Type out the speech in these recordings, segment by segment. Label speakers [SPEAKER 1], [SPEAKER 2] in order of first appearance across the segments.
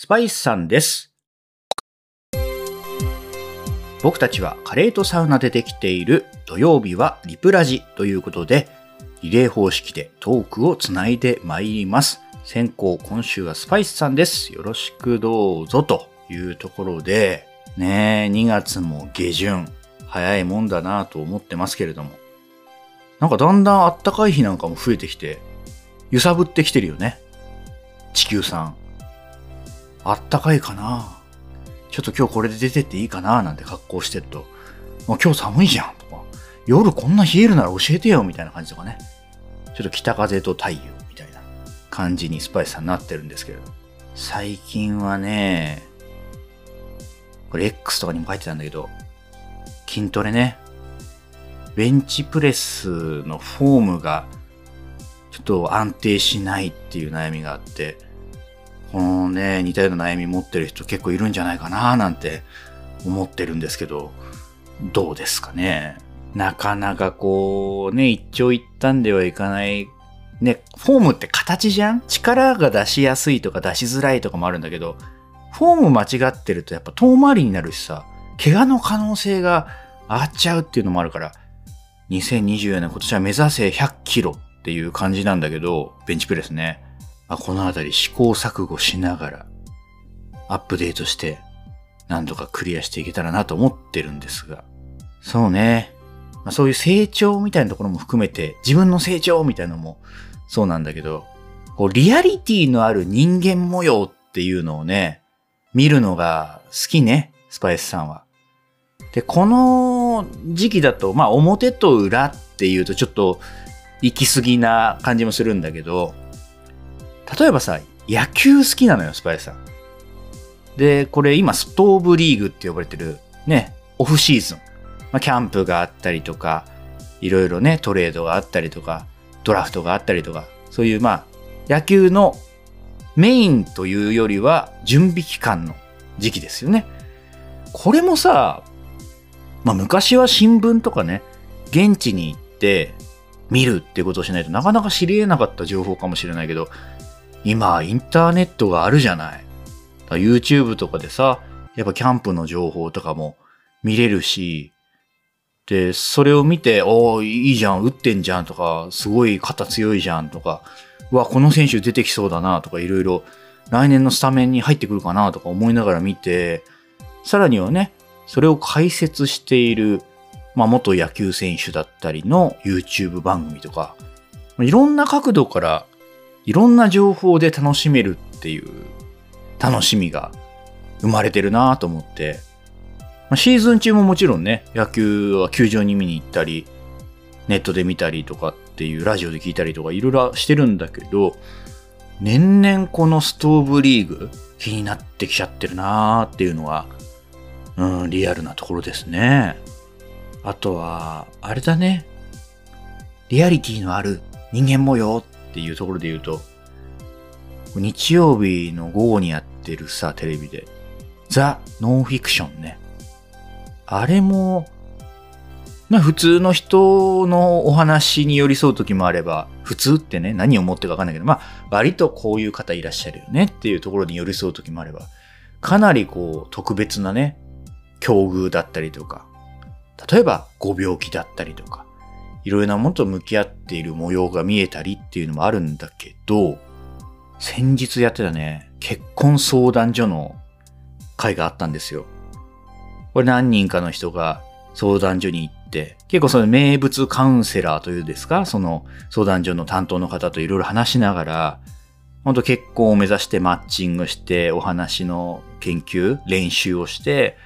[SPEAKER 1] スパイスさんです。僕たちはカレーとサウナでできている土曜日はリプラジということで、リレー方式でトークをつないでまいります。先行今週はスパイスさんです。よろしくどうぞというところで、ねえ、2月も下旬、早いもんだなと思ってますけれども。なんかだんだん暖かい日なんかも増えてきて、揺さぶってきてるよね。地球さん。あったかいかなちょっと今日これで出てっていいかな？なんて格好してると、もう今日寒いじゃんとか、夜こんな冷えるなら教えてよみたいな感じとかね。ちょっと北風と太陽みたいな感じにスパイスさんになってるんですけれど。最近はね、これ X とかにも書いてたんだけど、筋トレね。ベンチプレスのフォームがちょっと安定しないっていう悩みがあって、このね、似たような悩み持ってる人結構いるんじゃないかななんて思ってるんですけど、どうですかね？なかなかこう、ね、一長一短ではいかない。ね、フォームって形じゃん？力が出しやすいとか出しづらいとかもあるんだけど、フォーム間違ってるとやっぱ遠回りになるしさ、怪我の可能性が上がっちゃうっていうのもあるから、2024年今年は目指せ100キロっていう感じなんだけど、ベンチプレスね。まあ、このあたり試行錯誤しながら、アップデートして、何とかクリアしていけたらなと思ってるんですが。そうね。まあ、そういう成長みたいなところも含めて、自分の成長みたいなのもそうなんだけど、こう、リアリティのある人間模様っていうのをね、見るのが好きね、スパイスさんは。で、この時期だと、まあ表と裏っていうとちょっと行き過ぎな感じもするんだけど、例えばさ、野球好きなのよ、スパイさん。で、これ今ストーブリーグって呼ばれてるね、オフシーズン。まあ、キャンプがあったりとか、いろいろね、トレードがあったりとか、ドラフトがあったりとか、そういうまあ、野球のメインというよりは準備期間の時期ですよね。これもさ、まあ昔は新聞とかね、現地に行って見るっていうことをしないとなかなか知り得なかった情報かもしれないけど、今インターネットがあるじゃない。YouTube とかでさ、やっぱキャンプの情報とかも見れるし、で、それを見て、おおいいじゃん、打ってんじゃんとか、すごい肩強いじゃんとか、うわ、この選手出てきそうだなとか、いろいろ来年のスタメンに入ってくるかなとか思いながら見て、さらにはね、それを解説している、まあ、元野球選手だったりの YouTube 番組とか、いろんな角度から、いろんな情報で楽しめるっていう楽しみが生まれてるなと思って、まあ、シーズン中ももちろんね、野球は球場に見に行ったり、ネットで見たりとかっていう、ラジオで聞いたりとかいろいろしてるんだけど、年々このストーブリーグ気になってきちゃってるなーっていうのは、うん、リアルなところですね。あとは、あれだね。リアリティのある人間模様っていうところで言うと、日曜日の午後にやってるさ、テレビで、ザ・ノンフィクションね。あれも、まあ普通の人のお話に寄り添う時もあれば、普通ってね、何を思ってかわかんないけど、まあ割とこういう方いらっしゃるよねっていうところに寄り添う時もあれば、かなりこう特別なね、境遇だったりとか、例えばご病気だったりとか、いろいろなものと向き合っている模様が見えたりっていうのもあるんだけど、先日やってたね、結婚相談所の会があったんですよ。これ何人かの人が相談所に行って、結構その名物カウンセラーというですか、その相談所の担当の方といろいろ話しながら、本当結婚を目指してマッチングして、お話の研究、練習をして、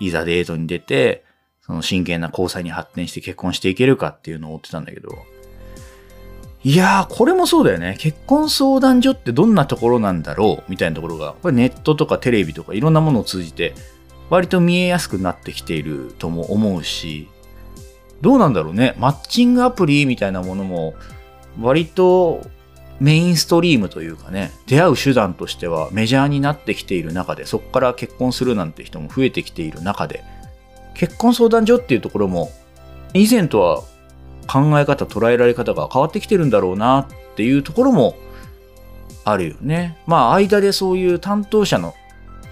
[SPEAKER 1] いざデートに出て、その真剣な交際に発展して結婚していけるかっていうのを追ってたんだけど、いやー、これもそうだよね。結婚相談所ってどんなところなんだろうみたいなところが、これネットとかテレビとかいろんなものを通じて、割と見えやすくなってきているとも思うし、どうなんだろうね。マッチングアプリみたいなものも、割とメインストリームというかね、出会う手段としてはメジャーになってきている中で、そこから結婚するなんて人も増えてきている中で、結婚相談所っていうところも、以前とは考え方、捉えられ方が変わってきてるんだろうなっていうところもあるよね。まあ、間でそういう担当者の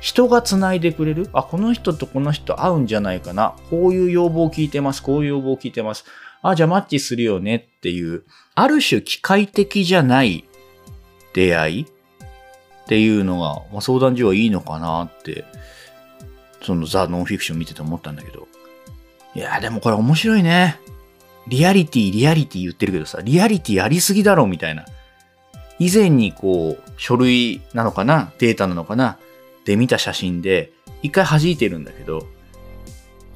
[SPEAKER 1] 人がつないでくれるあ、この人とこの人合うんじゃないかな。こういう要望を聞いてます。こういう要望を聞いてます。あ、じゃあマッチするよねっていう、ある種機械的じゃない出会いっていうのが、まあ、相談所はいいのかなって、そのザ・ノンフィクション見てて思ったんだけど。いや、でもこれ面白いね。リアリティ、リアリティ言ってるけどさ、リアリティやりすぎだろみたいな。以前にこう、書類なのかなデータなのかなで見た写真で、一回弾いてるんだけど、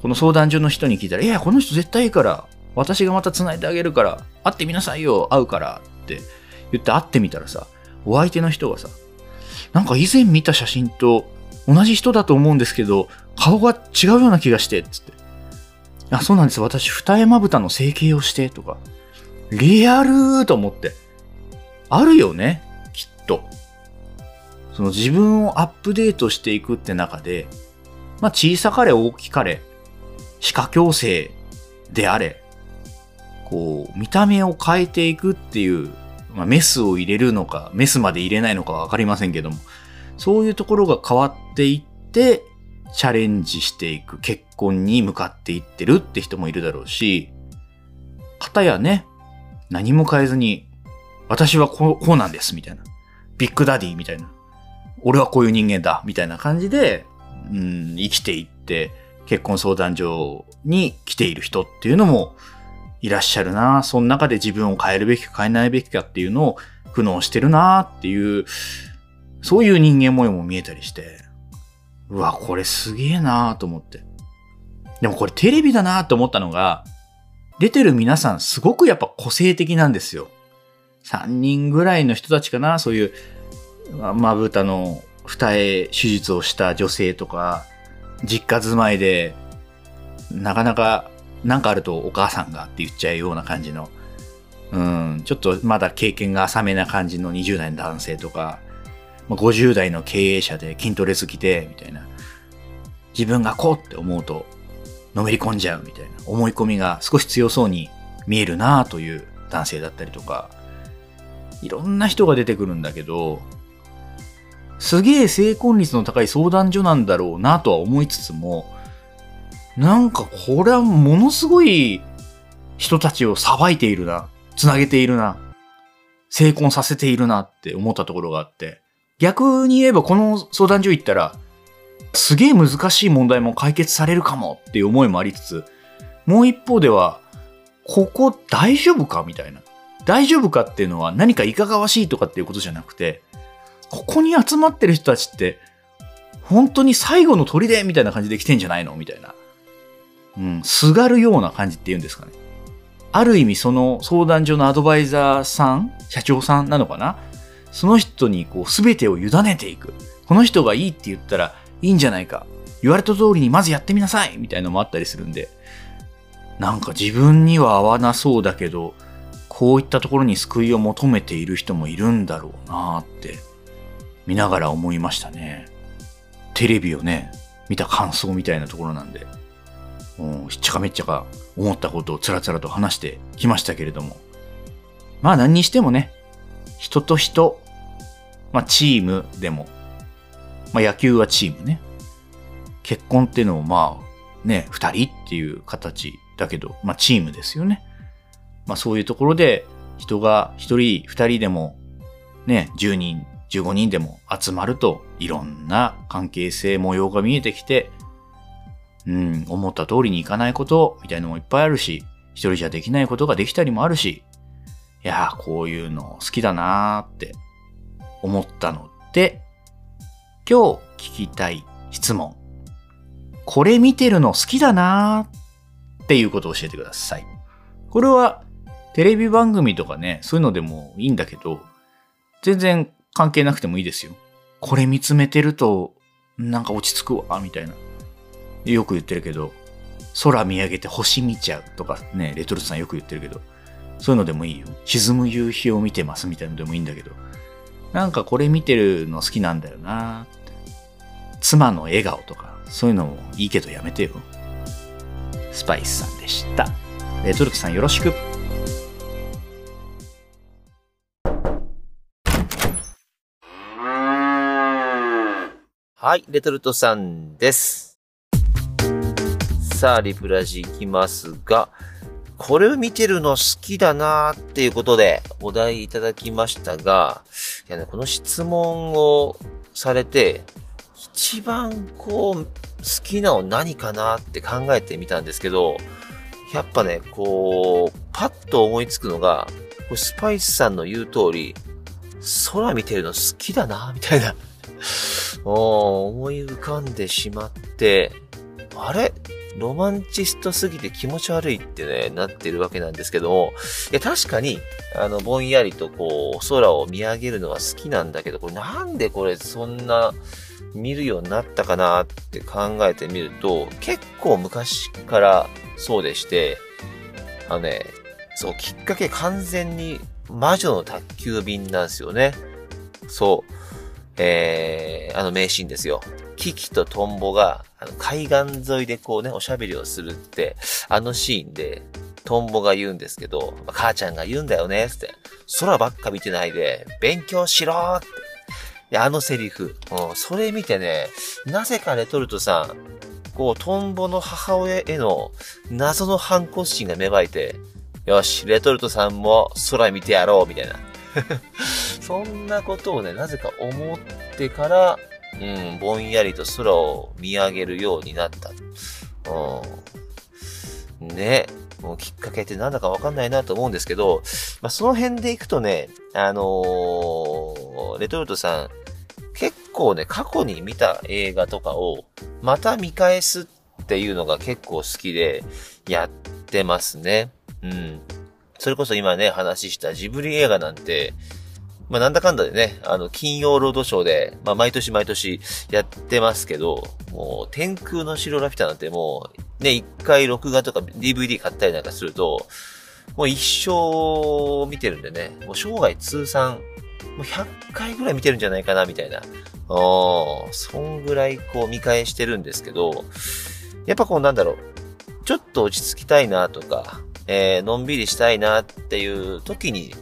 [SPEAKER 1] この相談所の人に聞いたら、いや、この人絶対いいから、私がまた繋いであげるから、会ってみなさいよ、会うから、って言って会ってみたらさ、お相手の人がさ、なんか以前見た写真と同じ人だと思うんですけど、顔が違うような気がして、つって。あ、そうなんです。私、二重まぶたの整形をして、とか。リアルーと思って。あるよね、きっと。その自分をアップデートしていくって中で、まあ小さかれ大きかれ、歯科矯正であれ、こう、見た目を変えていくっていう、まあ、メスを入れるのか、メスまで入れないのかわかりませんけども、そういうところが変わっていって、チャレンジしていく、結婚に向かっていってるって人もいるだろうし、方やね、何も変えずに、私はこうこうなんです、みたいな。ビッグダディみたいな。俺はこういう人間だ、みたいな感じで、うん、生きていって、結婚相談所に来ている人っていうのもいらっしゃるな。その中で自分を変えるべきか変えないべきかっていうのを苦悩してるなっていう、そういう人間模様も見えたりして、うわ、これすげえなと思って。でもこれテレビだなと思ったのが、出てる皆さんすごくやっぱ個性的なんですよ。3人ぐらいの人たちかな、そういう、まぶたの二重手術をした女性とか、実家住まいで、なかなか、なんかあるとお母さんがって言っちゃうような感じの、うん、ちょっとまだ経験が浅めな感じの20代の男性とか、ま50代の経営者で筋トレ好きで、みたいな。自分がこうって思うと、のめり込んじゃうみたいな。思い込みが少し強そうに見えるなという男性だったりとか、いろんな人が出てくるんだけど、すげえ成婚率の高い相談所なんだろうなとは思いつつも、なんかこれはものすごい人たちを裁いているな、つなげているな、成婚させているなって思ったところがあって、逆に言えばこの相談所行ったら、すげえ難しい問題も解決されるかもっていう思いもありつつ、もう一方では、ここ大丈夫かみたいな。大丈夫かっていうのは何かいかがわしいとかっていうことじゃなくて、ここに集まってる人たちって、本当に最後の砦みたいな感じで来てんじゃないの？みたいな。うん、すがるような感じっていうんですかね。ある意味その相談所のアドバイザーさん、社長さんなのかな？その人にこう全てを委ねていく。この人がいいって言ったらいいんじゃないか。言われた通りにまずやってみなさいみたいなのもあったりするんで。なんか自分には合わなそうだけど、こういったところに救いを求めている人もいるんだろうなって見ながら思いましたね。テレビをね、見た感想みたいなところなんで、もうしっちゃかめっちゃか思ったことをつらつらと話してきましたけれども。まあ何にしてもね、人と人、まあチームでも、まあ野球はチームね。結婚っていうのもまあね、二人っていう形だけど、まあチームですよね。まあそういうところで人が一人二人でもね、10人15人でも集まるといろんな関係性模様が見えてきて、うん、思った通りにいかないことみたいのもいっぱいあるし、一人じゃできないことができたりもあるし、いやー、こういうの好きだなーって思ったので、今日聞きたい質問。これ見てるの好きだなーっていうことを教えてください。これはテレビ番組とかね、そういうのでもいいんだけど、全然関係なくてもいいですよ。これ見つめてると、なんか落ち着くわ、みたいな。よく言ってるけど、空見上げて星見ちゃうとかね、レトルトさんよく言ってるけど、そういうのでもいいよ。沈む夕日を見てますみたいなのでもいいんだけど、なんかこれ見てるの好きなんだよな妻の笑顔とか、そういうのもいいけどやめてよ。スパイスさんでした。レトルトさんよろしく。
[SPEAKER 2] はい、レトルトさんです。さあ、リプラジ行きますが、これを見てるの好きだなーっていうことでお題いただきましたが、やね、この質問をされて、一番こう、好きなの何かなって考えてみたんですけど、やっぱね、こう、パッと思いつくのが、これスパイスさんの言う通り、空見てるの好きだな、みたいな。思い浮かんでしまって、あれ？ロマンチストすぎて気持ち悪いってね、なってるわけなんですけども、いや、確かに、あの、ぼんやりとこう、空を見上げるのは好きなんだけど、これなんでこれそんな見るようになったかなって考えてみると、結構昔からそうでして、あのね、そう、きっかけ完全に魔女の宅急便なんですよね。そう。えー、あの名シーンですよ。キキとトンボが、あの海岸沿いでこうね、おしゃべりをするって、あのシーンで、トンボが言うんですけど、母ちゃんが言うんだよね、つって。空ばっか見てないで、勉強しろって。いや、あのセリフ。うん、それ見てね、なぜかレトルトさん、こう、トンボの母親への謎の反骨心が芽生えて、よし、レトルトさんも空見てやろう、みたいな。そんなことをね、なぜか思ってから、うん、ぼんやりと空を見上げるようになった。うん。ね。もうきっかけってなんだかわかんないなと思うんですけど、まあ、その辺でいくとね、あのー、レトルトさん、結構ね、過去に見た映画とかを、また見返すっていうのが結構好きで、やってますね。うん。それこそ今ね、話したジブリ映画なんて、まあなんだかんだでね、あの、金曜ロードショーで、まあ毎年毎年やってますけど、もう、天空の城ラピュタなんてもう、ね、一回録画とか DVD 買ったりなんかすると、もう一生見てるんでね、もう生涯通算、もう100回ぐらい見てるんじゃないかな、みたいな。ああ、そんぐらいこう見返してるんですけど、やっぱこうなんだろう、ちょっと落ち着きたいなとか、えー、のんびりしたいなっていう時に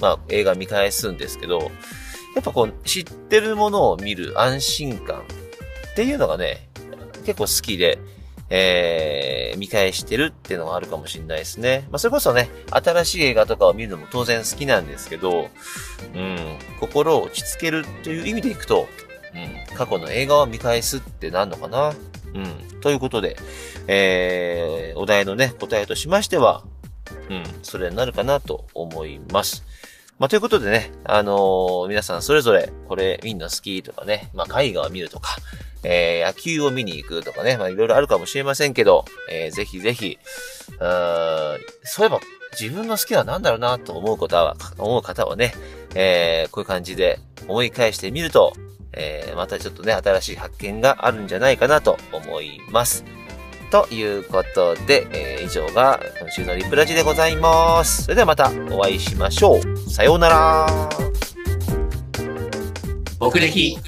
[SPEAKER 2] まあ、映画見返すんですけど、やっぱこう、知ってるものを見る安心感っていうのがね、結構好きで、えー、見返してるっていうのがあるかもしれないですね。まあ、それこそね、新しい映画とかを見るのも当然好きなんですけど、うん、心を落ち着けるという意味でいくと、うん、過去の映画を見返すってなんのかなうん、ということで、えー、お題のね、答えとしましては、うん、それになるかなと思います。まあ、ということでね、あのー、皆さんそれぞれ、これ見んの好きとかね、まあ、絵画を見るとか、えー、野球を見に行くとかね、まあ、いろいろあるかもしれませんけど、えー、ぜひぜひ、うーんそういえば、自分の好きは何だろうなと思う方は、思う方はね、えー、こういう感じで思い返してみると、えー、またちょっとね、新しい発見があるんじゃないかなと思います。ということで、えー、以上が今週のリプラジでございます。それではまたお会いしましょう。さようなら。
[SPEAKER 1] 僕歴